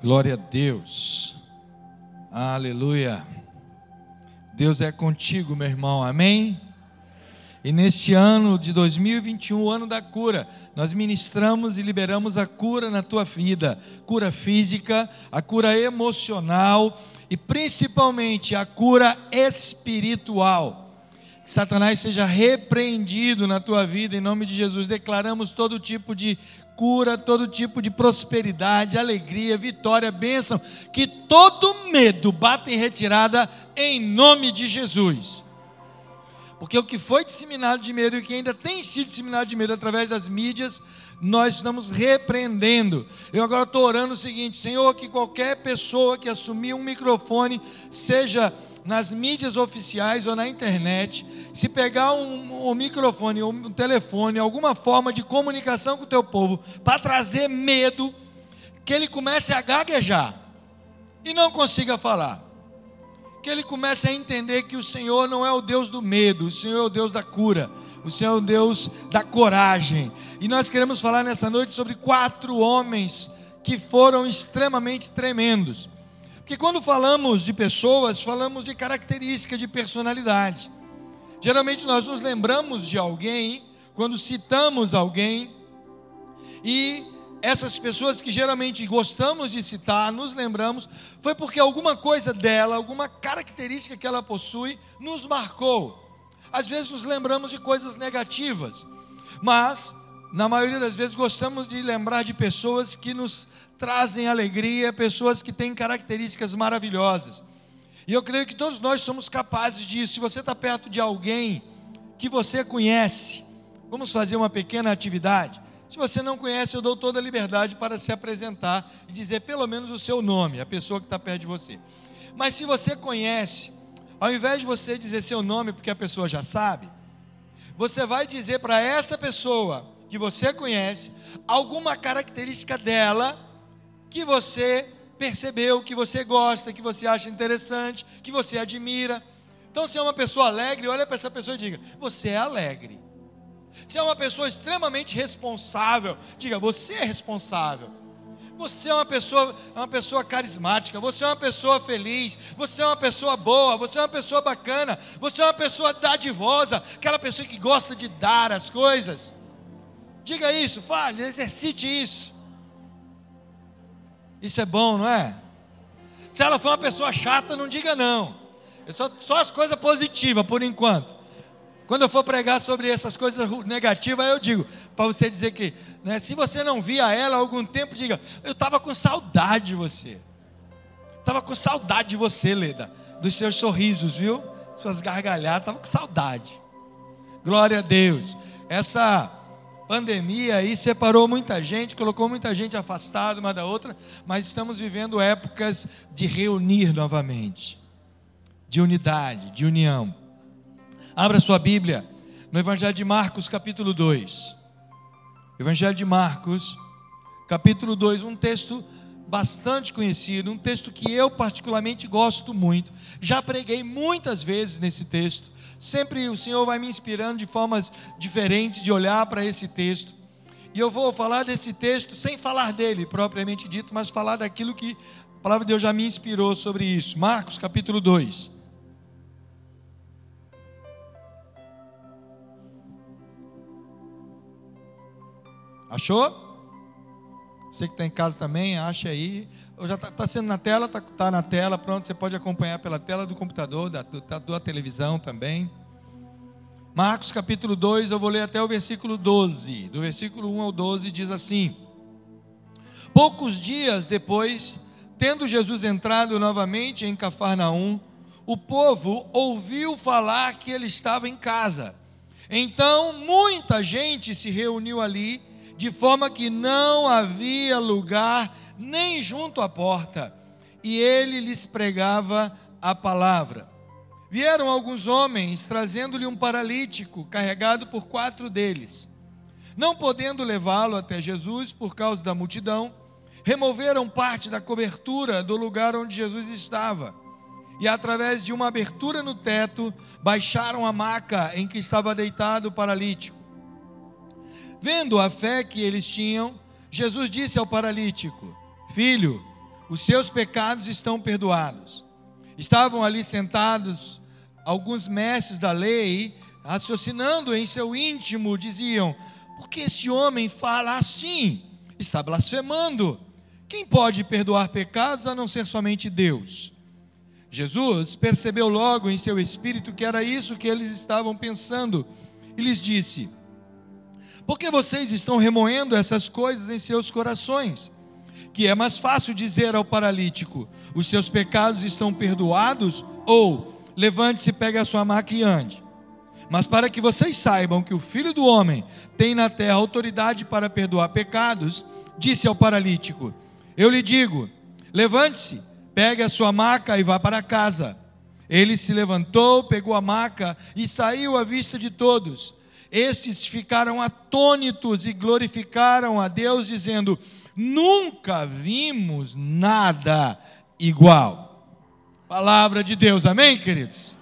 Glória a Deus. Aleluia. Deus é contigo, meu irmão. Amém? E neste ano de 2021, o ano da cura, nós ministramos e liberamos a cura na tua vida, cura física, a cura emocional e principalmente a cura espiritual. Que Satanás seja repreendido na tua vida em nome de Jesus. Declaramos todo tipo de cura, todo tipo de prosperidade, alegria, vitória, bênção, que todo medo bata em retirada em nome de Jesus. Porque o que foi disseminado de medo e o que ainda tem sido disseminado de medo através das mídias, nós estamos repreendendo. Eu agora estou orando o seguinte: Senhor, que qualquer pessoa que assumir um microfone, seja nas mídias oficiais ou na internet, se pegar um, um microfone ou um telefone, alguma forma de comunicação com o teu povo, para trazer medo, que ele comece a gaguejar e não consiga falar. Que ele comece a entender que o Senhor não é o Deus do medo, o Senhor é o Deus da cura, o Senhor é o Deus da coragem. E nós queremos falar nessa noite sobre quatro homens que foram extremamente tremendos. Porque quando falamos de pessoas, falamos de características de personalidade. Geralmente nós nos lembramos de alguém quando citamos alguém e essas pessoas que geralmente gostamos de citar, nos lembramos, foi porque alguma coisa dela, alguma característica que ela possui, nos marcou. Às vezes nos lembramos de coisas negativas, mas na maioria das vezes gostamos de lembrar de pessoas que nos trazem alegria, pessoas que têm características maravilhosas. E eu creio que todos nós somos capazes disso. Se você está perto de alguém que você conhece, vamos fazer uma pequena atividade. Se você não conhece, eu dou toda a liberdade para se apresentar e dizer pelo menos o seu nome, a pessoa que está perto de você. Mas se você conhece, ao invés de você dizer seu nome porque a pessoa já sabe, você vai dizer para essa pessoa que você conhece alguma característica dela que você percebeu, que você gosta, que você acha interessante, que você admira. Então, se é uma pessoa alegre, olha para essa pessoa e diga: Você é alegre. Se é uma pessoa extremamente responsável, diga: Você é responsável. Você é uma pessoa, é uma pessoa carismática, você é uma pessoa feliz, você é uma pessoa boa, você é uma pessoa bacana, você é uma pessoa dadivosa, aquela pessoa que gosta de dar as coisas. Diga isso, fale, exercite isso. Isso é bom, não é? Se ela for uma pessoa chata, não diga não. É só, só as coisas positivas por enquanto. Quando eu for pregar sobre essas coisas negativas, eu digo, para você dizer que, né, se você não via ela há algum tempo, diga, eu estava com saudade de você. Estava com saudade de você, Leda, dos seus sorrisos, viu? Suas gargalhadas, estava com saudade. Glória a Deus. Essa pandemia aí separou muita gente, colocou muita gente afastada uma da outra, mas estamos vivendo épocas de reunir novamente, de unidade, de união. Abra sua Bíblia no Evangelho de Marcos, capítulo 2. Evangelho de Marcos, capítulo 2, um texto bastante conhecido, um texto que eu particularmente gosto muito. Já preguei muitas vezes nesse texto Sempre o Senhor vai me inspirando de formas diferentes de olhar para esse texto. E eu vou falar desse texto sem falar dele propriamente dito, mas falar daquilo que a palavra de Deus já me inspirou sobre isso. Marcos capítulo 2. Achou? Você que está em casa também, acha aí. Já está tá sendo na tela, está tá na tela, pronto, você pode acompanhar pela tela do computador, da, da, da televisão também. Marcos capítulo 2, eu vou ler até o versículo 12. Do versículo 1 ao 12 diz assim: Poucos dias depois, tendo Jesus entrado novamente em Cafarnaum, o povo ouviu falar que ele estava em casa. Então muita gente se reuniu ali, de forma que não havia lugar nem junto à porta, e ele lhes pregava a palavra. Vieram alguns homens trazendo-lhe um paralítico, carregado por quatro deles. Não podendo levá-lo até Jesus por causa da multidão, removeram parte da cobertura do lugar onde Jesus estava e, através de uma abertura no teto, baixaram a maca em que estava deitado o paralítico. Vendo a fé que eles tinham, Jesus disse ao paralítico: Filho, os seus pecados estão perdoados. Estavam ali sentados alguns mestres da lei, raciocinando em seu íntimo, diziam: Por que esse homem fala assim? Está blasfemando. Quem pode perdoar pecados a não ser somente Deus? Jesus percebeu logo em seu espírito que era isso que eles estavam pensando e lhes disse: Por que vocês estão remoendo essas coisas em seus corações? Que é mais fácil dizer ao paralítico: Os seus pecados estão perdoados? Ou levante-se, pegue a sua maca e ande. Mas para que vocês saibam que o Filho do Homem tem na terra autoridade para perdoar pecados, disse ao paralítico: Eu lhe digo, levante-se pegue a sua maca e vá para casa. Ele se levantou, pegou a maca e saiu à vista de todos. Estes ficaram atônitos e glorificaram a Deus, dizendo: Nunca vimos nada igual. Palavra de Deus, amém, queridos?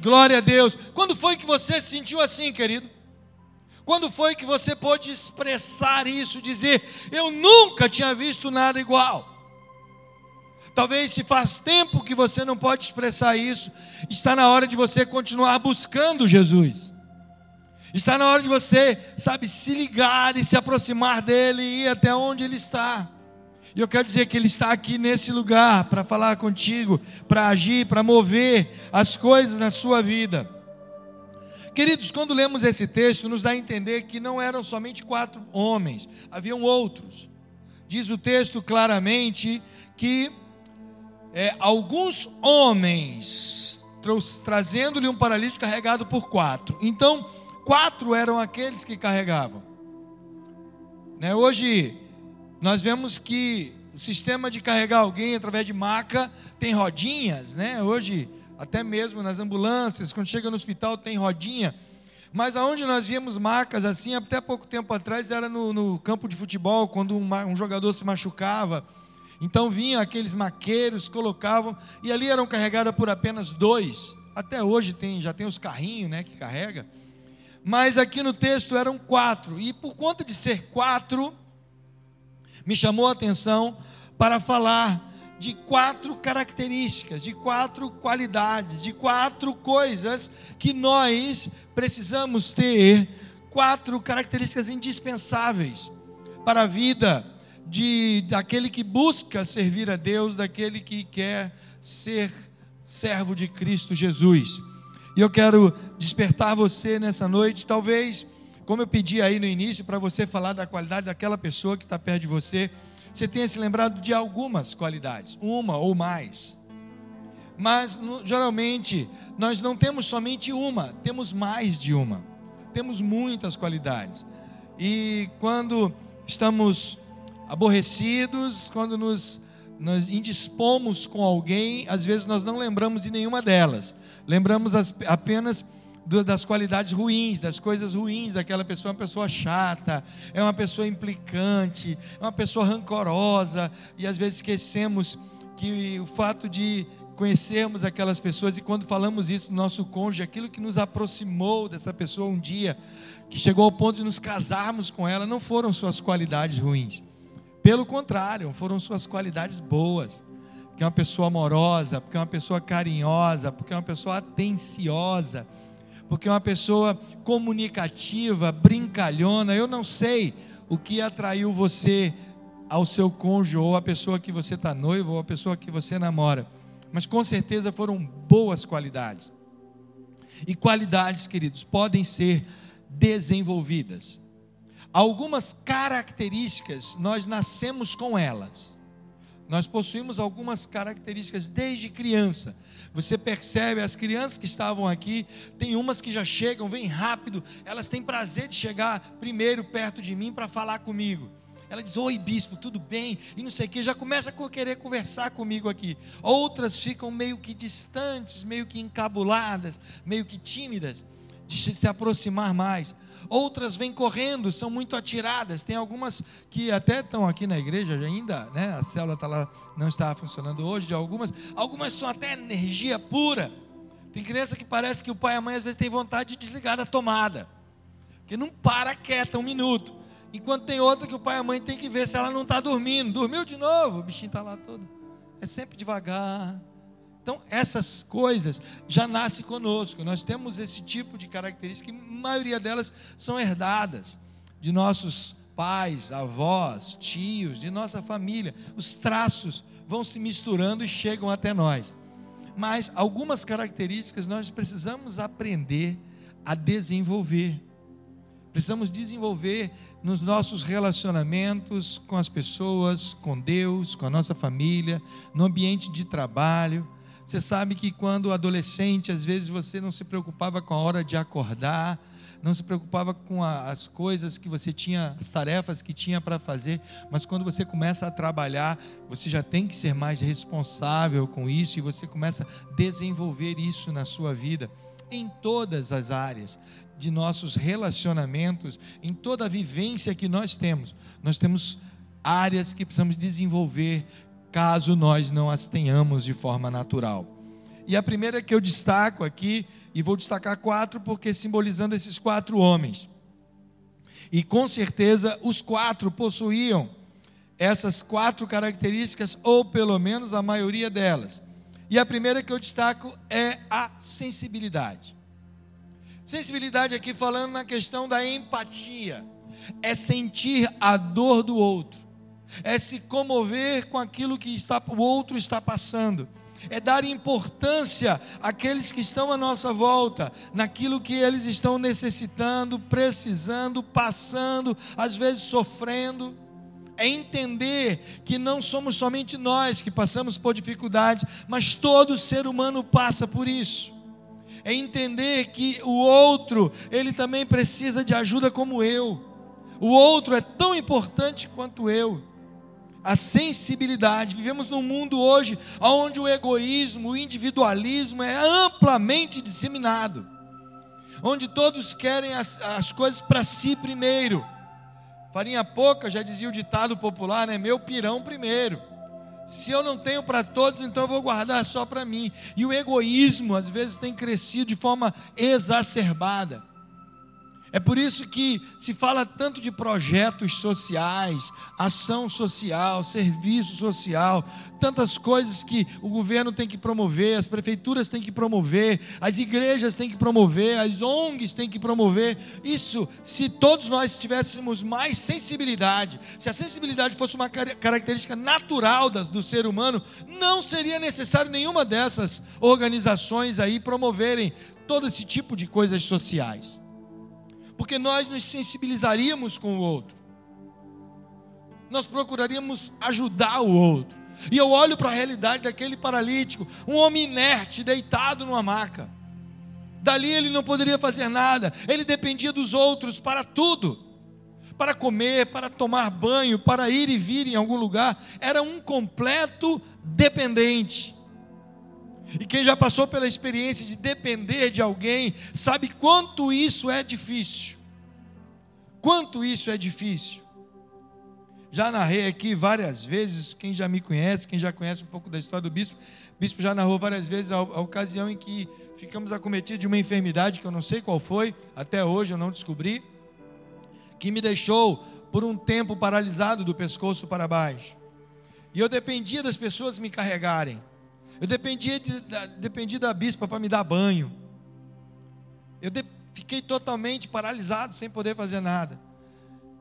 Glória a Deus. Quando foi que você se sentiu assim, querido? Quando foi que você pôde expressar isso, dizer: Eu nunca tinha visto nada igual? Talvez se faz tempo que você não pode expressar isso, está na hora de você continuar buscando Jesus. Está na hora de você, sabe, se ligar e se aproximar dele e ir até onde ele está. E eu quero dizer que ele está aqui nesse lugar para falar contigo, para agir, para mover as coisas na sua vida. Queridos, quando lemos esse texto, nos dá a entender que não eram somente quatro homens, haviam outros. Diz o texto claramente que é, alguns homens trazendo-lhe um paralítico carregado por quatro. Então, quatro eram aqueles que carregavam. Né? Hoje, nós vemos que o sistema de carregar alguém através de maca tem rodinhas, né? Hoje, até mesmo nas ambulâncias, quando chega no hospital, tem rodinha. Mas aonde nós víamos macas assim, até pouco tempo atrás, era no, no campo de futebol, quando um, um jogador se machucava então vinham aqueles maqueiros, colocavam, e ali eram carregadas por apenas dois. Até hoje tem, já tem os carrinhos né, que carrega. Mas aqui no texto eram quatro. E por conta de ser quatro, me chamou a atenção para falar de quatro características, de quatro qualidades, de quatro coisas que nós precisamos ter, quatro características indispensáveis para a vida de daquele que busca servir a Deus, daquele que quer ser servo de Cristo Jesus. E eu quero despertar você nessa noite, talvez, como eu pedi aí no início, para você falar da qualidade daquela pessoa que está perto de você, você tenha se lembrado de algumas qualidades, uma ou mais. Mas geralmente nós não temos somente uma, temos mais de uma. Temos muitas qualidades. E quando estamos aborrecidos, quando nos, nos indispomos com alguém, às vezes nós não lembramos de nenhuma delas, lembramos as, apenas das qualidades ruins, das coisas ruins daquela pessoa, é uma pessoa chata, é uma pessoa implicante, é uma pessoa rancorosa, e às vezes esquecemos que o fato de conhecermos aquelas pessoas e quando falamos isso no nosso cônjuge, aquilo que nos aproximou dessa pessoa um dia, que chegou ao ponto de nos casarmos com ela, não foram suas qualidades ruins pelo contrário, foram suas qualidades boas. Porque é uma pessoa amorosa, porque é uma pessoa carinhosa, porque é uma pessoa atenciosa, porque é uma pessoa comunicativa, brincalhona. Eu não sei o que atraiu você ao seu cônjuge, ou a pessoa que você está noivo, ou a pessoa que você namora. Mas com certeza foram boas qualidades. E qualidades, queridos, podem ser desenvolvidas algumas características, nós nascemos com elas. Nós possuímos algumas características desde criança. Você percebe, as crianças que estavam aqui, tem umas que já chegam, vem rápido, elas têm prazer de chegar primeiro perto de mim para falar comigo. Ela diz: Oi, bispo, tudo bem? E não sei o que, já começa a querer conversar comigo aqui. Outras ficam meio que distantes, meio que encabuladas, meio que tímidas, de se aproximar mais outras vêm correndo, são muito atiradas. Tem algumas que até estão aqui na igreja ainda, né? A célula tá lá, não está funcionando hoje, de algumas. Algumas são até energia pura. Tem criança que parece que o pai e a mãe às vezes tem vontade de desligar da tomada, que não para quieta um minuto. Enquanto tem outra que o pai e a mãe tem que ver se ela não está dormindo. Dormiu de novo, o bichinho está lá todo é sempre devagar. Então, essas coisas já nascem conosco. Nós temos esse tipo de característica, e a maioria delas são herdadas de nossos pais, avós, tios, de nossa família. Os traços vão se misturando e chegam até nós. Mas algumas características nós precisamos aprender a desenvolver. Precisamos desenvolver nos nossos relacionamentos com as pessoas, com Deus, com a nossa família, no ambiente de trabalho. Você sabe que quando adolescente, às vezes você não se preocupava com a hora de acordar, não se preocupava com a, as coisas que você tinha, as tarefas que tinha para fazer, mas quando você começa a trabalhar, você já tem que ser mais responsável com isso e você começa a desenvolver isso na sua vida, em todas as áreas de nossos relacionamentos, em toda a vivência que nós temos. Nós temos áreas que precisamos desenvolver caso nós não as tenhamos de forma natural. E a primeira que eu destaco aqui, e vou destacar quatro, porque simbolizando esses quatro homens. E com certeza os quatro possuíam essas quatro características, ou pelo menos a maioria delas. E a primeira que eu destaco é a sensibilidade. Sensibilidade aqui falando na questão da empatia, é sentir a dor do outro, é se comover com aquilo que está, o outro está passando, é dar importância àqueles que estão à nossa volta, naquilo que eles estão necessitando, precisando, passando, às vezes sofrendo. É entender que não somos somente nós que passamos por dificuldades, mas todo ser humano passa por isso é entender que o outro, ele também precisa de ajuda como eu. O outro é tão importante quanto eu. A sensibilidade. Vivemos num mundo hoje onde o egoísmo, o individualismo é amplamente disseminado. Onde todos querem as, as coisas para si primeiro. Farinha pouca, já dizia o ditado popular, né? Meu pirão primeiro. Se eu não tenho para todos, então eu vou guardar só para mim. E o egoísmo, às vezes, tem crescido de forma exacerbada. É por isso que se fala tanto de projetos sociais, ação social, serviço social, tantas coisas que o governo tem que promover, as prefeituras têm que promover, as igrejas têm que promover, as ONGs têm que promover. Isso, se todos nós tivéssemos mais sensibilidade, se a sensibilidade fosse uma característica natural do ser humano, não seria necessário nenhuma dessas organizações aí promoverem todo esse tipo de coisas sociais porque nós nos sensibilizaríamos com o outro, nós procuraríamos ajudar o outro. E eu olho para a realidade daquele paralítico, um homem inerte, deitado numa maca. Dali ele não poderia fazer nada, ele dependia dos outros para tudo. Para comer, para tomar banho, para ir e vir em algum lugar, era um completo dependente. E quem já passou pela experiência de depender de alguém, sabe quanto isso é difícil. Quanto isso é difícil. Já narrei aqui várias vezes, quem já me conhece, quem já conhece um pouco da história do bispo, o bispo já narrou várias vezes a, a ocasião em que ficamos acometidos de uma enfermidade que eu não sei qual foi, até hoje eu não descobri, que me deixou por um tempo paralisado do pescoço para baixo. E eu dependia das pessoas me carregarem. Eu dependia, de, da, dependia da bispa para me dar banho. Eu de, fiquei totalmente paralisado, sem poder fazer nada.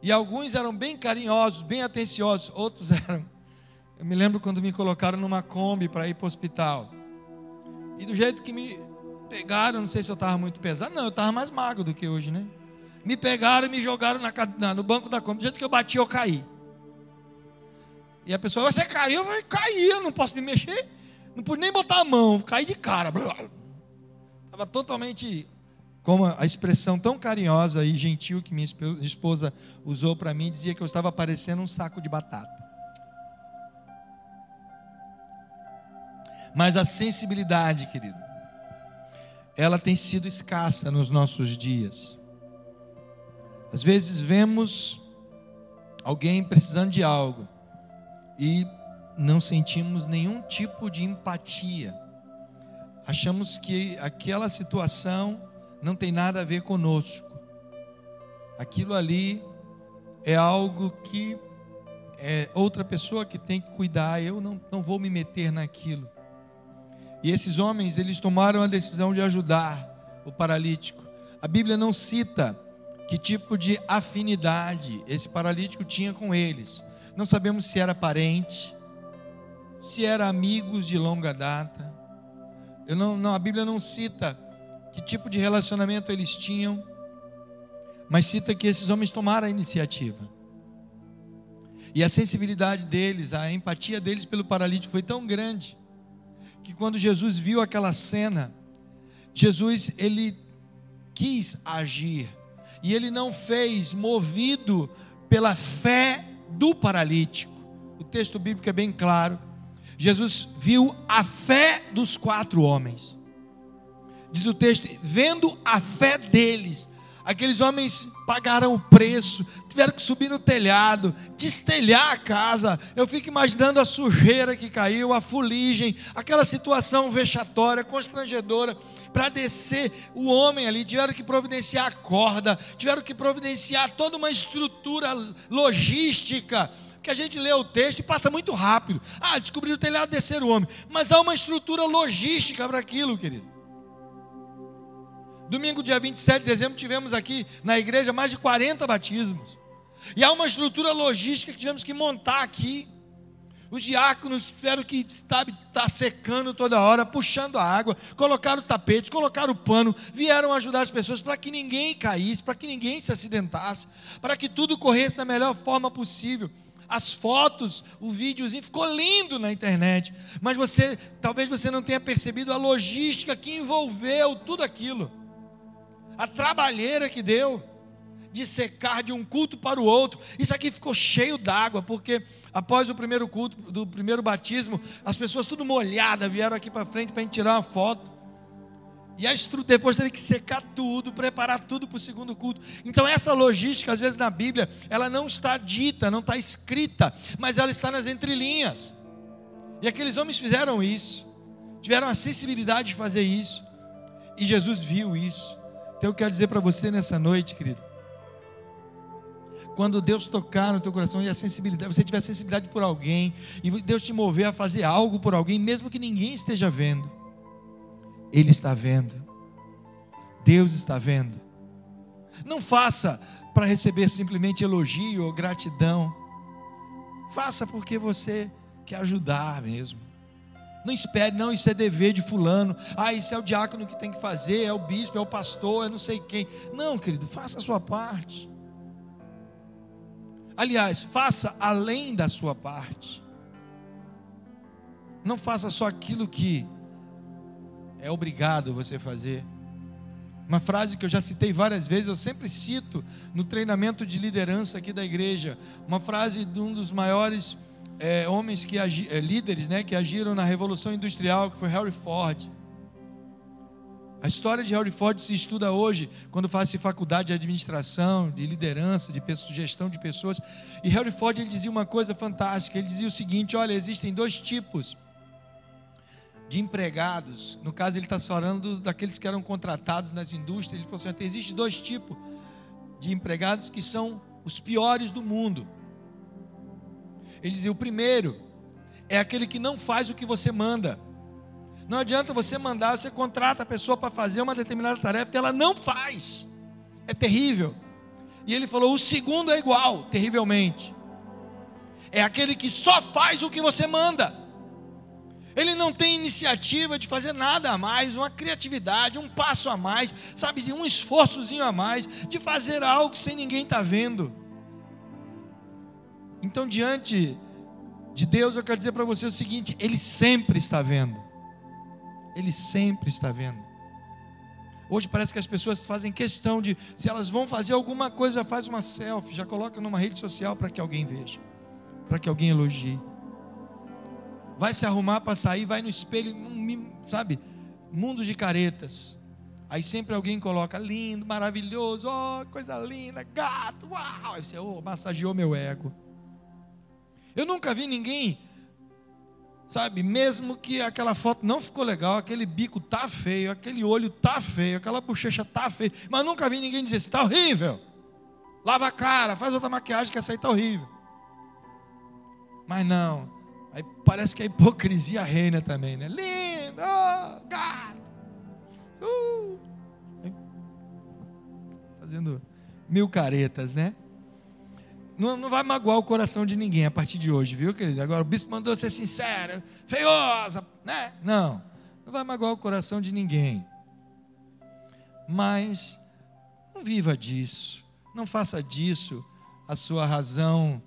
E alguns eram bem carinhosos, bem atenciosos, outros eram. Eu me lembro quando me colocaram numa Kombi para ir para o hospital. E do jeito que me pegaram, não sei se eu estava muito pesado, não, eu estava mais magro do que hoje, né? Me pegaram e me jogaram na, no banco da Kombi. Do jeito que eu bati, eu caí. E a pessoa, você caiu? Eu falei, caí, eu não posso me mexer. Não pude nem botar a mão, caí de cara. Estava totalmente como a expressão tão carinhosa e gentil que minha esposa usou para mim, dizia que eu estava parecendo um saco de batata. Mas a sensibilidade, querido, ela tem sido escassa nos nossos dias. Às vezes vemos alguém precisando de algo e não sentimos nenhum tipo de empatia. Achamos que aquela situação não tem nada a ver conosco. Aquilo ali é algo que é outra pessoa que tem que cuidar, eu não, não vou me meter naquilo. E esses homens, eles tomaram a decisão de ajudar o paralítico. A Bíblia não cita que tipo de afinidade esse paralítico tinha com eles. Não sabemos se era parente, se era amigos de longa data. Eu não, não, a Bíblia não cita que tipo de relacionamento eles tinham, mas cita que esses homens tomaram a iniciativa. E a sensibilidade deles, a empatia deles pelo paralítico foi tão grande que quando Jesus viu aquela cena, Jesus ele quis agir e ele não fez movido pela fé do paralítico. O texto bíblico é bem claro. Jesus viu a fé dos quatro homens. Diz o texto, vendo a fé deles, Aqueles homens pagaram o preço, tiveram que subir no telhado, destelhar a casa. Eu fico imaginando a sujeira que caiu, a fuligem, aquela situação vexatória, constrangedora, para descer o homem ali. Tiveram que providenciar a corda, tiveram que providenciar toda uma estrutura logística que a gente lê o texto e passa muito rápido. Ah, descobriram o telhado, descer o homem. Mas há uma estrutura logística para aquilo, querido. Domingo, dia 27 de dezembro, tivemos aqui na igreja mais de 40 batismos. E há uma estrutura logística que tivemos que montar aqui. Os diáconos tiveram que estar tá secando toda hora, puxando a água, colocaram o tapete, colocaram o pano, vieram ajudar as pessoas para que ninguém caísse, para que ninguém se acidentasse, para que tudo corresse da melhor forma possível. As fotos, o videozinho ficou lindo na internet, mas você, talvez você não tenha percebido a logística que envolveu tudo aquilo a trabalheira que deu de secar de um culto para o outro. Isso aqui ficou cheio d'água, porque após o primeiro culto, do primeiro batismo, as pessoas tudo molhadas vieram aqui para frente para a gente tirar uma foto. E a depois teve que secar tudo, preparar tudo para o segundo culto. Então essa logística, às vezes na Bíblia, ela não está dita, não está escrita, mas ela está nas entrelinhas. E aqueles homens fizeram isso, tiveram a sensibilidade de fazer isso. E Jesus viu isso. Então eu quero dizer para você nessa noite, querido. Quando Deus tocar no teu coração e a sensibilidade, você tiver sensibilidade por alguém, e Deus te mover a fazer algo por alguém, mesmo que ninguém esteja vendo, Ele está vendo. Deus está vendo. Não faça para receber simplesmente elogio ou gratidão. Faça porque você quer ajudar mesmo. Não espere, não, isso é dever de fulano. Ah, isso é o diácono que tem que fazer, é o bispo, é o pastor, é não sei quem. Não, querido, faça a sua parte. Aliás, faça além da sua parte. Não faça só aquilo que é obrigado você fazer. Uma frase que eu já citei várias vezes, eu sempre cito no treinamento de liderança aqui da igreja. Uma frase de um dos maiores é, homens que agi, é, líderes, né, que agiram na revolução industrial, que foi Harry Ford. A história de Harry Ford se estuda hoje quando faz faculdade de administração, de liderança, de gestão de pessoas. E Harry Ford ele dizia uma coisa fantástica. Ele dizia o seguinte: olha, existem dois tipos de empregados. No caso, ele está falando daqueles que eram contratados nas indústrias. Ele falou assim: existem dois tipos de empregados que são os piores do mundo. Ele dizia: o primeiro é aquele que não faz o que você manda. Não adianta você mandar, você contrata a pessoa para fazer uma determinada tarefa e ela não faz. É terrível. E ele falou: o segundo é igual, terrivelmente. É aquele que só faz o que você manda. Ele não tem iniciativa de fazer nada a mais, uma criatividade, um passo a mais, sabe, um esforçozinho a mais, de fazer algo sem ninguém estar tá vendo. Então, diante de Deus, eu quero dizer para você o seguinte: Ele sempre está vendo. Ele sempre está vendo. Hoje parece que as pessoas fazem questão de, se elas vão fazer alguma coisa, faz uma selfie, já coloca numa rede social para que alguém veja, para que alguém elogie. Vai se arrumar para sair, vai no espelho, sabe? Mundo de caretas. Aí sempre alguém coloca lindo, maravilhoso, oh, coisa linda, gato, uau! Aí você, oh, massageou meu ego. Eu nunca vi ninguém, sabe, mesmo que aquela foto não ficou legal, aquele bico tá feio, aquele olho tá feio, aquela bochecha tá feia, mas nunca vi ninguém dizer, está horrível. Lava a cara, faz outra maquiagem que essa aí está horrível. Mas não. Aí parece que a hipocrisia reina também, né? Lindo, oh, gato. Uh. Fazendo mil caretas, né? Não, não vai magoar o coração de ninguém a partir de hoje, viu, querido? Agora o bispo mandou ser sincero, feiosa, né? Não, não vai magoar o coração de ninguém. Mas não viva disso, não faça disso a sua razão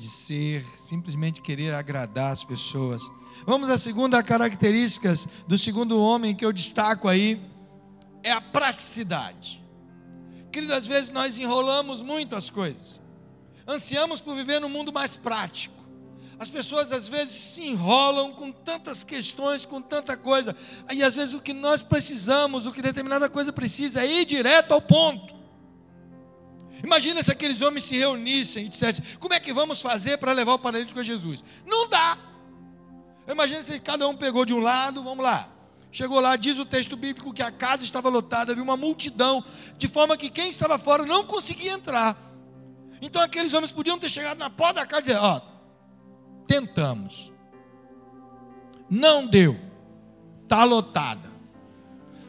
de ser, simplesmente querer agradar as pessoas. Vamos à segunda característica do segundo homem que eu destaco aí, é a praticidade. Querido, às vezes nós enrolamos muito as coisas ansiamos por viver num mundo mais prático. As pessoas às vezes se enrolam com tantas questões, com tanta coisa, e às vezes o que nós precisamos, o que determinada coisa precisa, é ir direto ao ponto. Imagina se aqueles homens se reunissem e dissessem: como é que vamos fazer para levar o paralítico a Jesus? Não dá. Imagina se cada um pegou de um lado, vamos lá. Chegou lá, diz o texto bíblico que a casa estava lotada, havia uma multidão, de forma que quem estava fora não conseguia entrar. Então aqueles homens podiam ter chegado na porta da casa e dizer: Ó, tentamos, não deu, está lotada,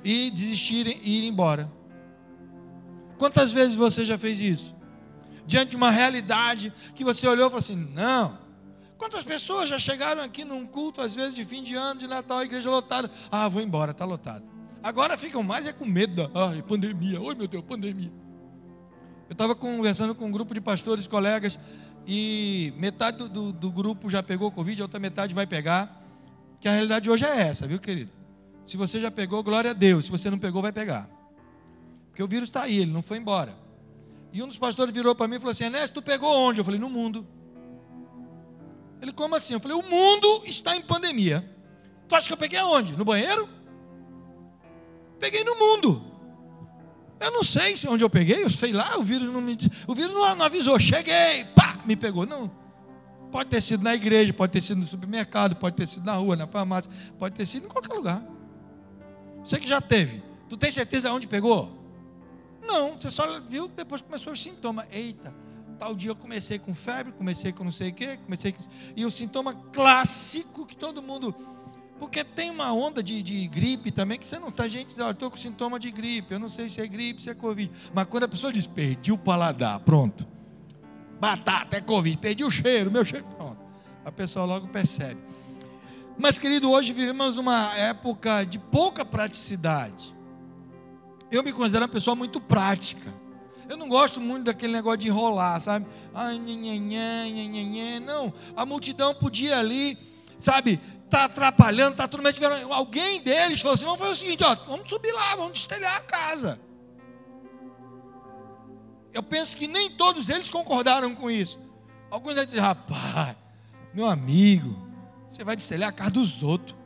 e desistirem e ir embora. Quantas vezes você já fez isso? Diante de uma realidade que você olhou e falou assim: não. Quantas pessoas já chegaram aqui num culto, às vezes de fim de ano, de Natal, a igreja lotada? Ah, vou embora, está lotado. Agora ficam mais é com medo da ah, pandemia. Oi, meu Deus, pandemia. Eu estava conversando com um grupo de pastores, colegas, e metade do, do, do, grupo já pegou Covid, a outra metade vai pegar. Que a realidade hoje é essa, viu, querido? Se você já pegou, glória a Deus. Se você não pegou, vai pegar. Porque o vírus está aí, ele não foi embora. E um dos pastores virou para mim e falou assim: Ernesto, tu pegou onde? Eu falei: no mundo. Ele, como assim? Eu falei: o mundo está em pandemia. Tu acha que eu peguei aonde? No banheiro? Peguei no mundo. Eu não sei onde eu peguei, eu sei lá, o vírus não me o vírus não, não avisou, cheguei, pá, me pegou. Não. Pode ter sido na igreja, pode ter sido no supermercado, pode ter sido na rua, na farmácia, pode ter sido em qualquer lugar. Você que já teve, tu tem certeza onde pegou? Não, você só viu depois começou os sintomas. Eita, tal dia eu comecei com febre, comecei com não sei o quê, comecei com... E o sintoma clássico que todo mundo porque tem uma onda de, de gripe também que você não está, gente diz, oh, estou com sintoma de gripe, eu não sei se é gripe, se é Covid. Mas quando a pessoa diz, perdi o paladar, pronto. Batata, é Covid, perdi o cheiro, meu cheiro, pronto. A pessoa logo percebe. Mas, querido, hoje vivemos uma época de pouca praticidade. Eu me considero uma pessoa muito prática. Eu não gosto muito daquele negócio de enrolar, sabe? Ai, nhe, nhe, nhe, não, a multidão podia ali, sabe, está atrapalhando, está tudo, mas tiveram, alguém deles falou assim: vamos fazer o seguinte, ó, vamos subir lá, vamos destelhar a casa. Eu penso que nem todos eles concordaram com isso. Alguns dizer, rapaz, meu amigo, você vai destelhar a casa dos outros.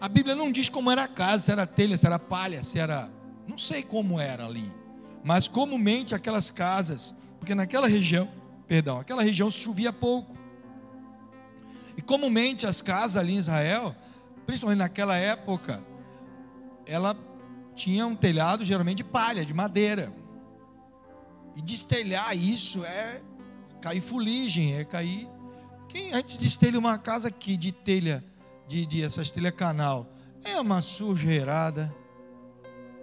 A Bíblia não diz como era a casa, se era telha, se era palha, se era. Não sei como era ali. Mas comumente aquelas casas, porque naquela região, perdão, aquela região chovia pouco. E comumente as casas ali em Israel, principalmente naquela época, ela tinha um telhado geralmente de palha, de madeira. E destelhar isso é cair fuligem, é cair. Quem a gente destelha uma casa aqui de telha, de, de essas telhas canal, é uma sujeirada.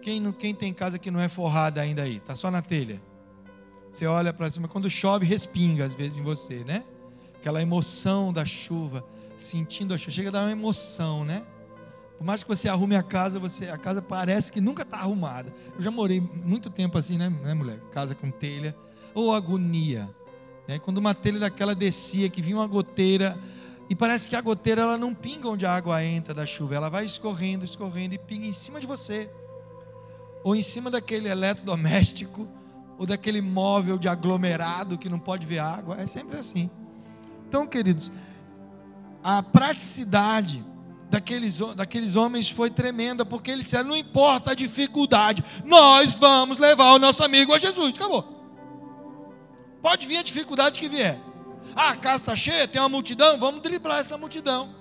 Quem, não, quem tem casa que não é forrada ainda aí, tá só na telha. Você olha para cima, quando chove, respinga às vezes em você, né? aquela emoção da chuva, sentindo a chuva, chega a dar uma emoção, né? Por mais que você arrume a casa, você, a casa parece que nunca está arrumada. Eu já morei muito tempo assim, né, né mulher? Casa com telha. Ou agonia. Né? Quando uma telha daquela descia, que vinha uma goteira, e parece que a goteira ela não pinga onde a água entra da chuva, ela vai escorrendo, escorrendo e pinga em cima de você. Ou em cima daquele eletrodoméstico, ou daquele móvel de aglomerado que não pode ver água. É sempre assim. Então, queridos, a praticidade daqueles, daqueles homens foi tremenda, porque eles disseram: não importa a dificuldade, nós vamos levar o nosso amigo a Jesus. Acabou. Pode vir a dificuldade que vier. Ah, a casa está cheia, tem uma multidão, vamos driblar essa multidão.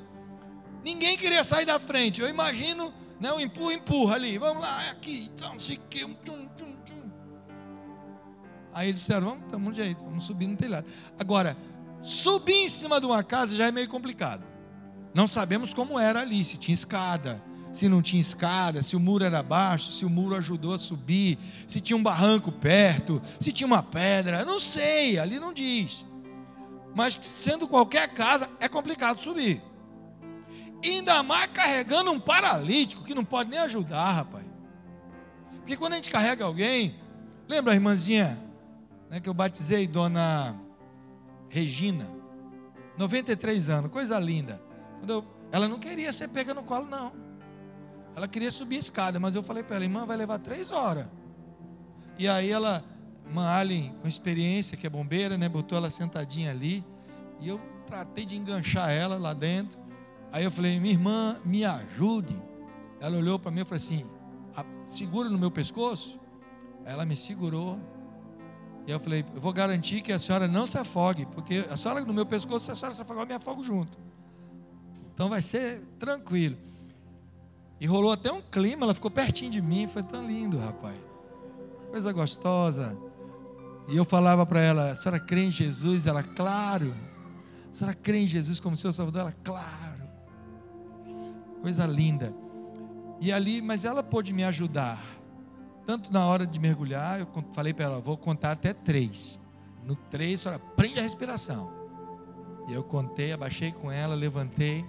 Ninguém queria sair da frente. Eu imagino, né, um empurra, empurra ali. Vamos lá, é aqui, então, não sei o que. Aí eles disseram: vamos, estamos de jeito, vamos subir no telhado. Agora, Subir em cima de uma casa já é meio complicado. Não sabemos como era ali, se tinha escada, se não tinha escada, se o muro era baixo, se o muro ajudou a subir, se tinha um barranco perto, se tinha uma pedra, não sei, ali não diz. Mas sendo qualquer casa, é complicado subir. Ainda mais carregando um paralítico que não pode nem ajudar, rapaz. Porque quando a gente carrega alguém, lembra a irmãzinha né, que eu batizei, dona Regina, 93 anos, coisa linda. Eu, ela não queria ser pega no colo, não. Ela queria subir a escada, mas eu falei para ela, irmã, vai levar três horas. E aí ela, uma Alien com experiência, que é bombeira, né, botou ela sentadinha ali. E eu tratei de enganchar ela lá dentro. Aí eu falei, minha irmã, me ajude. Ela olhou para mim e falou assim: segura no meu pescoço. Ela me segurou. E eu falei, eu vou garantir que a senhora não se afogue, porque a senhora no meu pescoço, se a senhora se afogar, eu me afogo junto. Então vai ser tranquilo. E rolou até um clima, ela ficou pertinho de mim, foi tão lindo, rapaz. Coisa gostosa. E eu falava para ela, a senhora crê em Jesus? Ela, claro. A senhora crê em Jesus como seu Salvador? Ela, claro. Coisa linda. E ali, mas ela pôde me ajudar. Tanto na hora de mergulhar, eu falei para ela, vou contar até três. No três, a senhora prende a respiração. E eu contei, abaixei com ela, levantei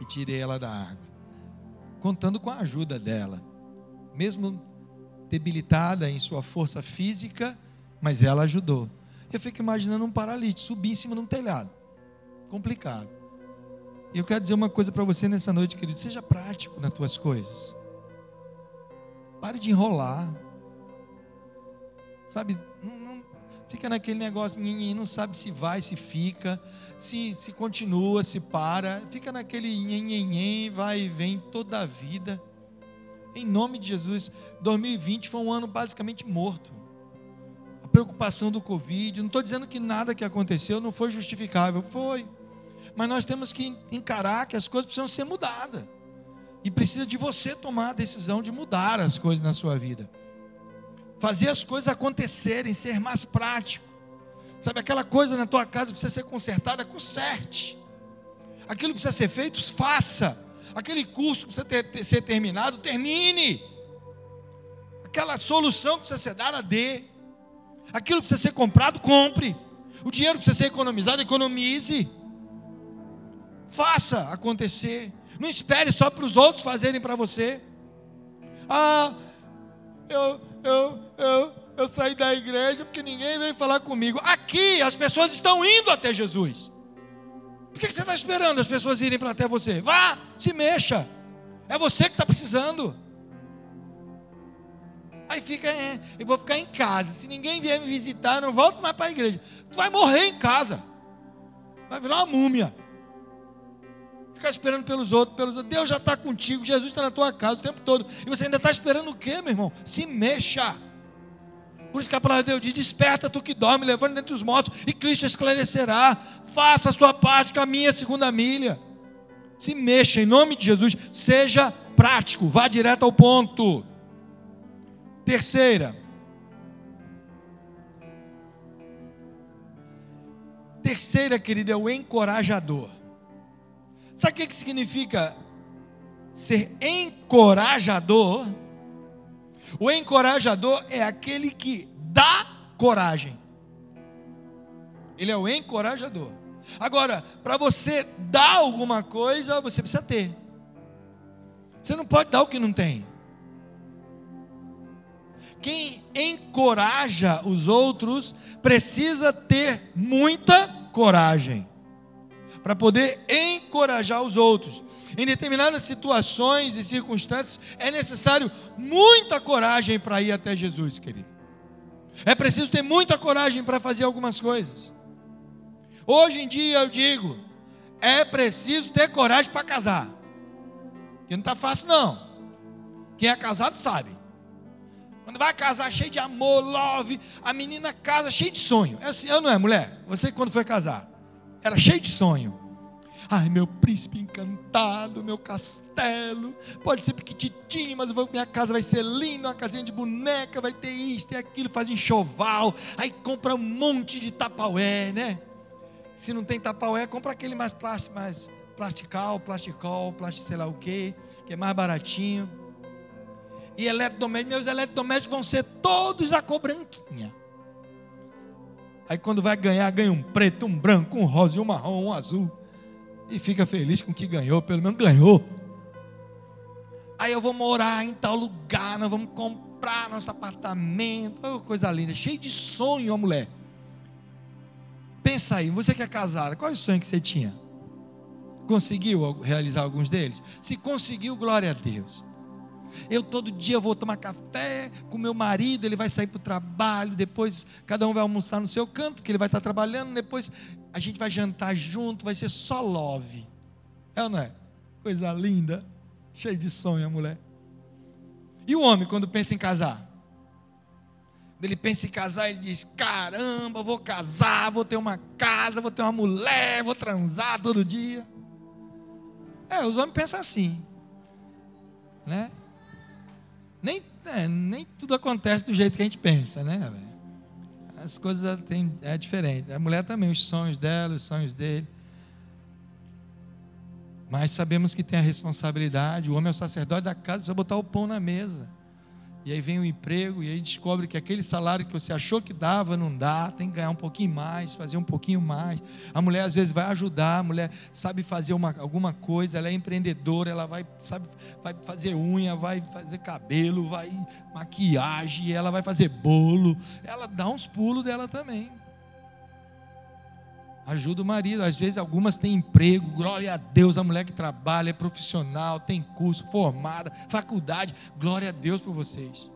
e tirei ela da água. Contando com a ajuda dela. Mesmo debilitada em sua força física, mas ela ajudou. Eu fico imaginando um paralítico subir em cima de um telhado. Complicado. E eu quero dizer uma coisa para você nessa noite, querido: seja prático nas tuas coisas. Pare de enrolar. Sabe, não, não, fica naquele negócio, não sabe se vai, se fica, se, se continua, se para. Fica naquele nhenhenhen, vai e vem toda a vida. Em nome de Jesus, 2020 foi um ano basicamente morto. A preocupação do Covid, não estou dizendo que nada que aconteceu não foi justificável, foi mas nós temos que encarar que as coisas precisam ser mudadas. E precisa de você tomar a decisão de mudar as coisas na sua vida. Fazer as coisas acontecerem, ser mais prático. Sabe, aquela coisa na tua casa precisa ser consertada, conserte. Aquilo precisa ser feito, faça. Aquele curso que precisa ter, ser terminado, termine. Aquela solução que precisa ser dada, dê. Aquilo que precisa ser comprado, compre. O dinheiro que precisa ser economizado, economize. Faça acontecer. Não espere só para os outros fazerem para você. Ah, eu, eu, eu, eu saí da igreja porque ninguém veio falar comigo. Aqui as pessoas estão indo até Jesus. Por que você está esperando as pessoas irem para até você? Vá, se mexa. É você que está precisando. Aí fica, é, eu vou ficar em casa. Se ninguém vier me visitar, não volto mais para a igreja. Tu vai morrer em casa. Vai virar uma múmia ficar esperando pelos outros, pelos outros. Deus já está contigo, Jesus está na tua casa o tempo todo. E você ainda está esperando o quê, meu irmão? Se mexa. Por isso que a palavra de Deus diz: Desperta tu que dorme, levando dentre os mortos, e Cristo esclarecerá. Faça a sua parte, caminhe a segunda milha. Se mexa em nome de Jesus, seja prático, vá direto ao ponto. Terceira. Terceira, querida, é o encorajador. Sabe o que significa ser encorajador? O encorajador é aquele que dá coragem. Ele é o encorajador. Agora, para você dar alguma coisa, você precisa ter. Você não pode dar o que não tem. Quem encoraja os outros precisa ter muita coragem para poder encorajar os outros. Em determinadas situações e circunstâncias, é necessário muita coragem para ir até Jesus, querido. É preciso ter muita coragem para fazer algumas coisas. Hoje em dia eu digo, é preciso ter coragem para casar. Que não está fácil, não. Quem é casado sabe. Quando vai casar cheio de amor, love, a menina casa cheio de sonho. É assim, não é, mulher? Você quando foi casar? Era cheio de sonho. Ai, meu príncipe encantado, meu castelo. Pode ser pequititinho, mas minha casa vai ser linda, uma casinha de boneca, vai ter isso, ter aquilo, faz enxoval. Aí compra um monte de tapaué, né? Se não tem tapaué, compra aquele mais plástico, mais plastical, plasticol, plástico sei lá o que, que é mais baratinho. E eletrodomésticos, meus eletrodomésticos vão ser todos a cor branquinha. Aí quando vai ganhar, ganha um preto, um branco, um rosa, um marrom, um azul. E fica feliz com o que ganhou, pelo menos ganhou. Aí eu vou morar em tal lugar, nós vamos comprar nosso apartamento. Oh, coisa linda, cheio de sonho, a mulher. Pensa aí, você que é casada, qual é o sonho que você tinha? Conseguiu realizar alguns deles? Se conseguiu, glória a Deus. Eu todo dia vou tomar café com meu marido, ele vai sair para o trabalho, depois cada um vai almoçar no seu canto, que ele vai estar trabalhando, depois a gente vai jantar junto, vai ser só love. É ou não é? Coisa linda, cheio de sonho a mulher. E o homem, quando pensa em casar? Ele pensa em casar, ele diz: caramba, vou casar, vou ter uma casa, vou ter uma mulher, vou transar todo dia. É, os homens pensam assim, né? Nem, é, nem tudo acontece do jeito que a gente pensa, né? As coisas têm, é diferente. A mulher também, os sonhos dela, os sonhos dele. Mas sabemos que tem a responsabilidade. O homem é o sacerdote da casa, precisa botar o pão na mesa e aí vem o emprego, e aí descobre que aquele salário que você achou que dava, não dá, tem que ganhar um pouquinho mais, fazer um pouquinho mais. A mulher às vezes vai ajudar, a mulher sabe fazer uma, alguma coisa, ela é empreendedora, ela vai, sabe, vai fazer unha, vai fazer cabelo, vai maquiagem, ela vai fazer bolo, ela dá uns pulos dela também. Ajuda o marido. Às vezes algumas têm emprego, glória a Deus, a mulher que trabalha, é profissional, tem curso, formada, faculdade. Glória a Deus por vocês.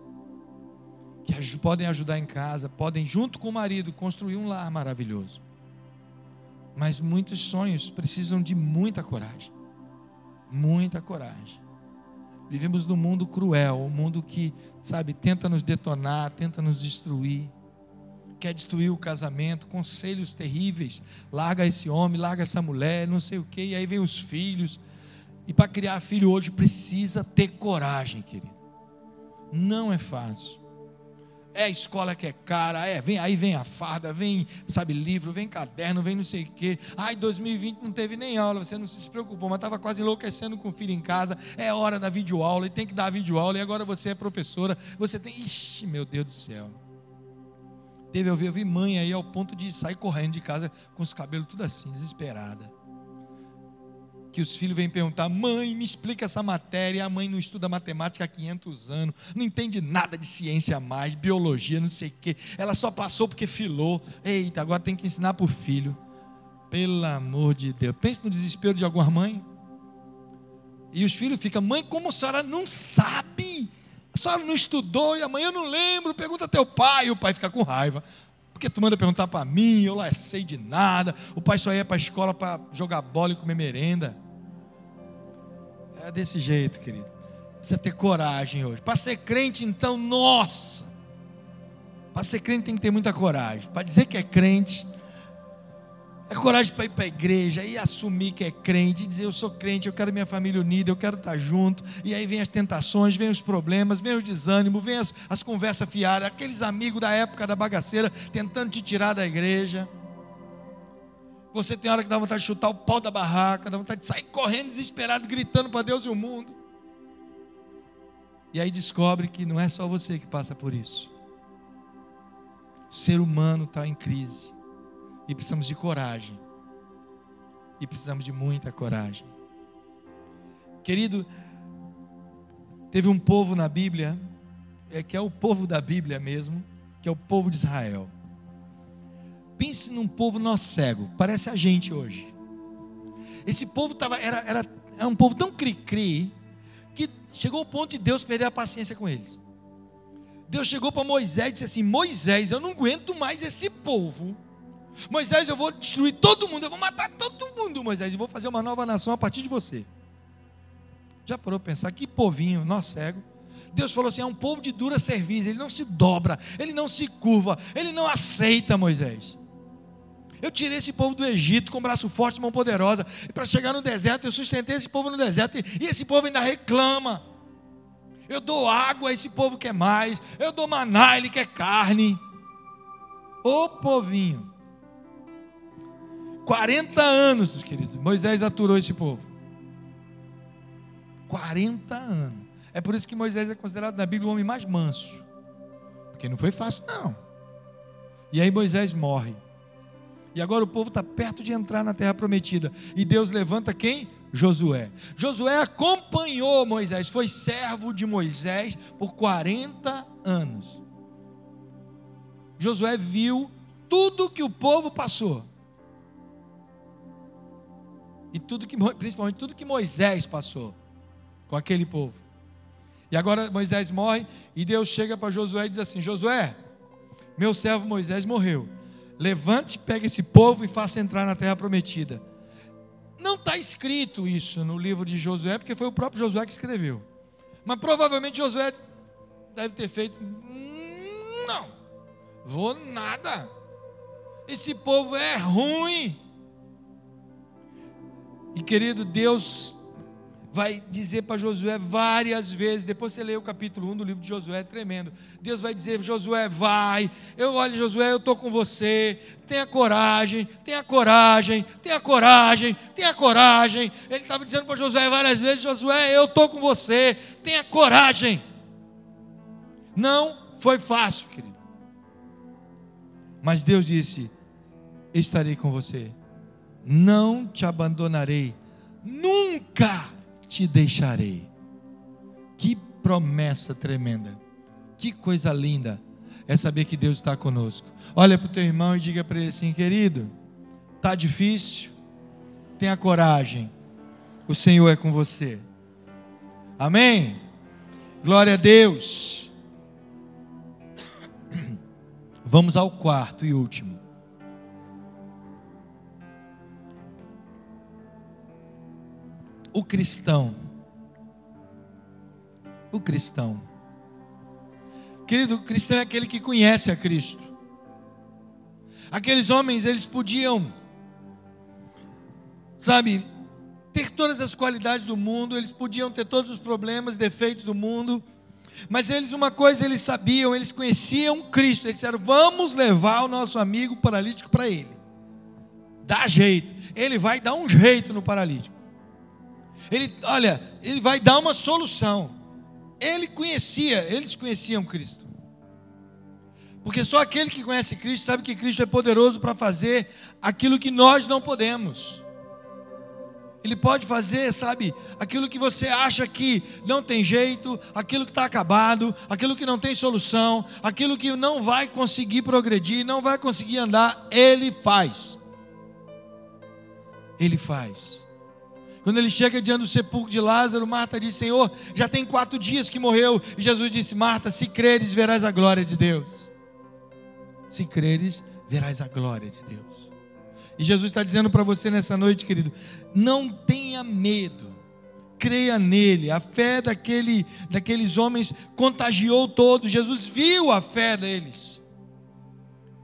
Que podem ajudar em casa, podem, junto com o marido, construir um lar maravilhoso. Mas muitos sonhos precisam de muita coragem. Muita coragem. Vivemos num mundo cruel, um mundo que, sabe, tenta nos detonar, tenta nos destruir quer destruir o casamento, conselhos terríveis. Larga esse homem, larga essa mulher, não sei o quê, e aí vem os filhos. E para criar filho hoje precisa ter coragem, querido. Não é fácil. É a escola que é cara, é, vem, aí vem a farda, vem, sabe, livro, vem caderno, vem não sei o quê. Ai, 2020 não teve nem aula, você não se preocupou, mas estava quase enlouquecendo com o filho em casa. É hora da videoaula, e tem que dar videoaula, e agora você é professora, você tem. Ixi, meu Deus do céu. Teve, eu vi, eu vi mãe aí ao ponto de sair correndo de casa com os cabelos tudo assim, desesperada. Que os filhos vêm perguntar: mãe, me explica essa matéria. A mãe não estuda matemática há 500 anos, não entende nada de ciência mais, biologia, não sei o quê. Ela só passou porque filou. Eita, agora tem que ensinar para o filho. Pelo amor de Deus. Pense no desespero de alguma mãe. E os filhos ficam: mãe, como a senhora não sabe? Senhora não estudou e amanhã eu não lembro, pergunta teu pai, o pai fica com raiva. Porque tu manda perguntar para mim, eu lá sei de nada. O pai só ia para a escola para jogar bola e comer merenda. É desse jeito, querido. Precisa ter coragem hoje. Para ser crente, então, nossa. Para ser crente tem que ter muita coragem. Para dizer que é crente, é coragem para ir para a igreja e assumir que é crente, e dizer eu sou crente, eu quero minha família unida, eu quero estar junto. E aí vem as tentações, vem os problemas, vem os desânimos, vem as, as conversas fiadas, aqueles amigos da época da bagaceira tentando te tirar da igreja. Você tem hora que dá vontade de chutar o pau da barraca, dá vontade de sair correndo desesperado, gritando para Deus e o mundo. E aí descobre que não é só você que passa por isso. O ser humano está em crise. E precisamos de coragem. E precisamos de muita coragem. Querido, teve um povo na Bíblia, é, que é o povo da Bíblia mesmo, que é o povo de Israel. Pense num povo nosso cego, parece a gente hoje. Esse povo tava, era, era, era um povo tão cri-cri, que chegou ao ponto de Deus perder a paciência com eles. Deus chegou para Moisés e disse assim: Moisés, eu não aguento mais esse povo Moisés, eu vou destruir todo mundo, eu vou matar todo mundo, Moisés, e vou fazer uma nova nação a partir de você. Já parou para pensar? Que povinho, nós cego. Deus falou assim: é um povo de dura serviço, ele não se dobra, ele não se curva, ele não aceita Moisés. Eu tirei esse povo do Egito com braço forte mão poderosa, e para chegar no deserto, eu sustentei esse povo no deserto, e esse povo ainda reclama. Eu dou água, esse povo quer mais, eu dou maná, ele quer carne. Ô povinho, 40 anos, queridos, Moisés aturou esse povo. 40 anos. É por isso que Moisés é considerado na Bíblia o homem mais manso. Porque não foi fácil, não. E aí Moisés morre. E agora o povo está perto de entrar na terra prometida. E Deus levanta quem? Josué. Josué acompanhou Moisés, foi servo de Moisés por 40 anos. Josué viu tudo que o povo passou. E tudo que, principalmente tudo que Moisés passou com aquele povo. E agora Moisés morre e Deus chega para Josué e diz assim: Josué, meu servo Moisés morreu. Levante, pegue esse povo e faça entrar na terra prometida. Não está escrito isso no livro de Josué, porque foi o próprio Josué que escreveu. Mas provavelmente Josué deve ter feito. Não, vou nada. Esse povo é ruim. E querido, Deus vai dizer para Josué várias vezes, depois você lê o capítulo 1 do livro de Josué, é tremendo. Deus vai dizer: Josué, vai. Eu olho, Josué, eu estou com você. Tenha coragem, tenha coragem, tenha coragem, tenha coragem. Ele estava dizendo para Josué várias vezes: Josué, eu estou com você. Tenha coragem. Não foi fácil, querido. Mas Deus disse: Estarei com você. Não te abandonarei. Nunca te deixarei. Que promessa tremenda. Que coisa linda é saber que Deus está conosco. Olha para o teu irmão e diga para ele assim, querido, tá difícil? Tenha coragem. O Senhor é com você. Amém. Glória a Deus. Vamos ao quarto e último. O cristão. O cristão. Querido, o cristão é aquele que conhece a Cristo. Aqueles homens, eles podiam, sabe, ter todas as qualidades do mundo, eles podiam ter todos os problemas, defeitos do mundo, mas eles, uma coisa eles sabiam, eles conheciam Cristo, eles disseram: vamos levar o nosso amigo paralítico para ele. Dá jeito, ele vai dar um jeito no paralítico. Ele, olha, ele vai dar uma solução. Ele conhecia, eles conheciam Cristo. Porque só aquele que conhece Cristo sabe que Cristo é poderoso para fazer aquilo que nós não podemos. Ele pode fazer, sabe, aquilo que você acha que não tem jeito, aquilo que está acabado, aquilo que não tem solução, aquilo que não vai conseguir progredir, não vai conseguir andar, Ele faz. Ele faz. Quando ele chega diante do sepulcro de Lázaro, Marta diz: Senhor, já tem quatro dias que morreu. E Jesus disse: Marta, se creres, verás a glória de Deus. Se creres, verás a glória de Deus. E Jesus está dizendo para você nessa noite, querido: não tenha medo, creia nele. A fé daquele, daqueles homens contagiou todos. Jesus viu a fé deles,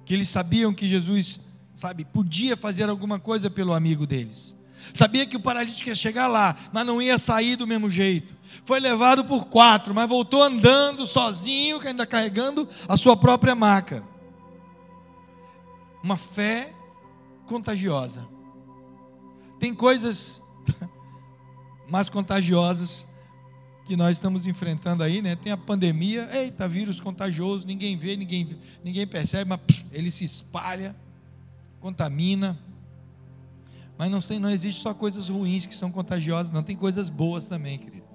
que eles sabiam que Jesus, sabe, podia fazer alguma coisa pelo amigo deles. Sabia que o paralítico ia chegar lá, mas não ia sair do mesmo jeito. Foi levado por quatro, mas voltou andando sozinho, ainda carregando a sua própria maca. Uma fé contagiosa. Tem coisas mais contagiosas que nós estamos enfrentando aí, né? Tem a pandemia, eita, vírus contagioso, ninguém vê, ninguém, ninguém percebe, mas ele se espalha, contamina. Mas não, tem, não existe só coisas ruins que são contagiosas, não tem coisas boas também, querido.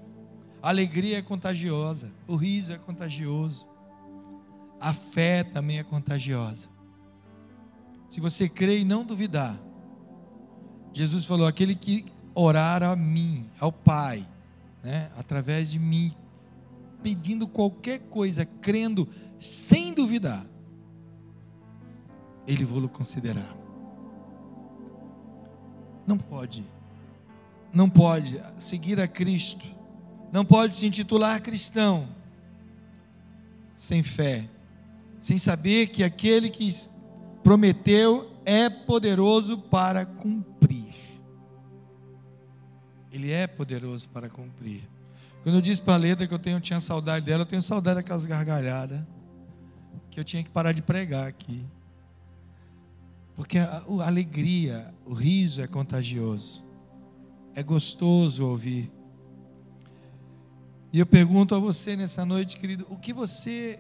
A alegria é contagiosa, o riso é contagioso, a fé também é contagiosa. Se você crê e não duvidar, Jesus falou: aquele que orar a mim, ao Pai, né, através de mim, pedindo qualquer coisa, crendo sem duvidar, Ele vou considerar. Não pode. Não pode seguir a Cristo. Não pode se intitular cristão sem fé, sem saber que aquele que prometeu é poderoso para cumprir. Ele é poderoso para cumprir. Quando eu disse para a Leda que eu tenho, tinha saudade dela, eu tenho saudade daquelas gargalhadas que eu tinha que parar de pregar aqui. Porque a, a alegria, o riso é contagioso. É gostoso ouvir. E eu pergunto a você nessa noite, querido, o que você,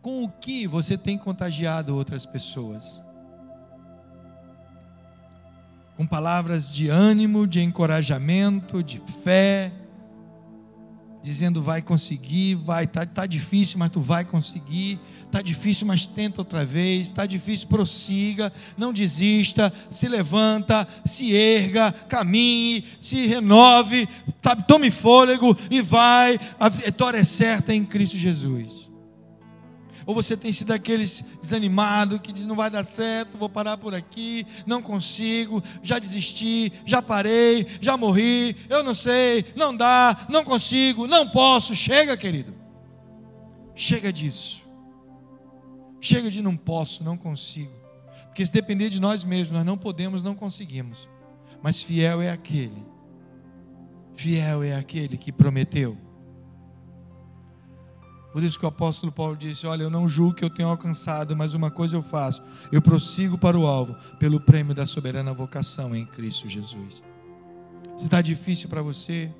com o que você tem contagiado outras pessoas? Com palavras de ânimo, de encorajamento, de fé, dizendo vai conseguir, vai, tá, tá difícil, mas tu vai conseguir, tá difícil, mas tenta outra vez, tá difícil, prossiga, não desista, se levanta, se erga, caminhe, se renove, tá, tome fôlego e vai, a vitória é certa em Cristo Jesus. Ou você tem sido aqueles desanimado que diz não vai dar certo, vou parar por aqui, não consigo, já desisti, já parei, já morri, eu não sei, não dá, não consigo, não posso. Chega, querido. Chega disso. Chega de não posso, não consigo. Porque se depender de nós mesmos, nós não podemos, não conseguimos. Mas fiel é aquele. Fiel é aquele que prometeu por isso que o apóstolo Paulo disse: Olha, eu não julgo que eu tenho alcançado, mas uma coisa eu faço: eu prossigo para o alvo, pelo prêmio da soberana vocação em Cristo Jesus. Se está difícil para você,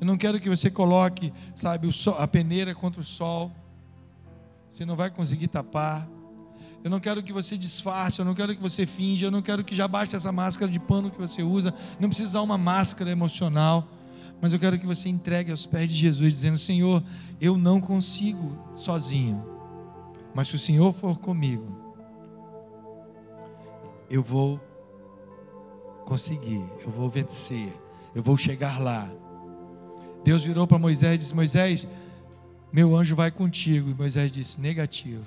eu não quero que você coloque, sabe, sol, a peneira contra o sol, você não vai conseguir tapar. Eu não quero que você disfarce, eu não quero que você finja, eu não quero que já baste essa máscara de pano que você usa, não precisa usar uma máscara emocional mas eu quero que você entregue aos pés de Jesus, dizendo: Senhor, eu não consigo sozinho, mas se o Senhor for comigo, eu vou conseguir, eu vou vencer, eu vou chegar lá. Deus virou para Moisés e disse: Moisés, meu anjo vai contigo. E Moisés disse: Negativo.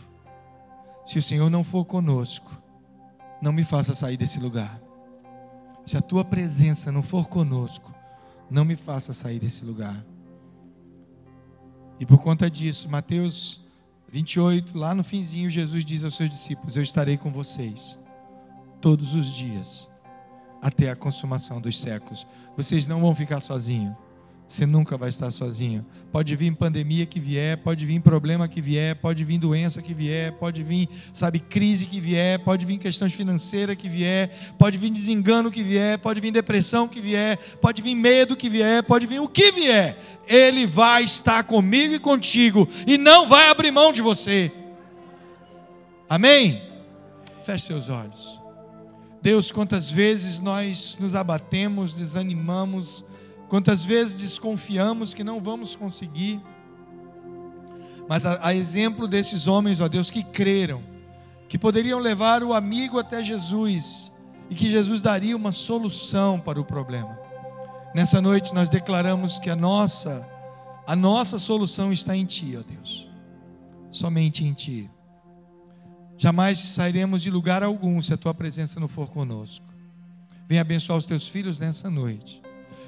Se o Senhor não for conosco, não me faça sair desse lugar. Se a tua presença não for conosco, não me faça sair desse lugar. E por conta disso, Mateus 28, lá no finzinho, Jesus diz aos seus discípulos: Eu estarei com vocês todos os dias, até a consumação dos séculos. Vocês não vão ficar sozinhos. Você nunca vai estar sozinho. Pode vir pandemia que vier, pode vir problema que vier, pode vir doença que vier, pode vir, sabe, crise que vier, pode vir questões financeiras que vier, pode vir desengano que vier, pode vir depressão que vier, pode vir medo que vier, pode vir o que vier. Ele vai estar comigo e contigo e não vai abrir mão de você. Amém? Feche seus olhos. Deus, quantas vezes nós nos abatemos, desanimamos, Quantas vezes desconfiamos que não vamos conseguir. Mas a, a, exemplo desses homens, ó Deus, que creram, que poderiam levar o amigo até Jesus e que Jesus daria uma solução para o problema. Nessa noite nós declaramos que a nossa a nossa solução está em ti, ó Deus. Somente em ti. Jamais sairemos de lugar algum se a tua presença não for conosco. Venha abençoar os teus filhos nessa noite.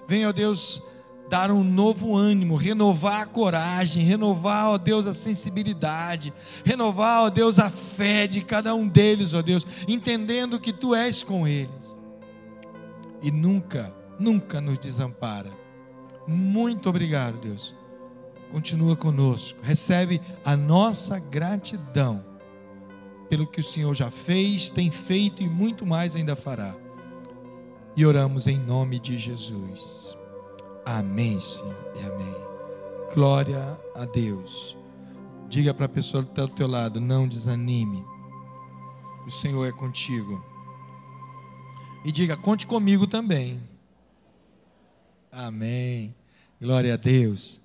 Venha, ó Deus, dar um novo ânimo, renovar a coragem, renovar, ó Deus, a sensibilidade, renovar, ó Deus, a fé de cada um deles, ó Deus, entendendo que tu és com eles. E nunca, nunca nos desampara. Muito obrigado, Deus. Continua conosco. Recebe a nossa gratidão pelo que o Senhor já fez, tem feito e muito mais ainda fará. E oramos em nome de Jesus. Amém, Senhor, e amém. Glória a Deus. Diga para a pessoa que está do teu lado: não desanime. O Senhor é contigo. E diga: conte comigo também. Amém. Glória a Deus.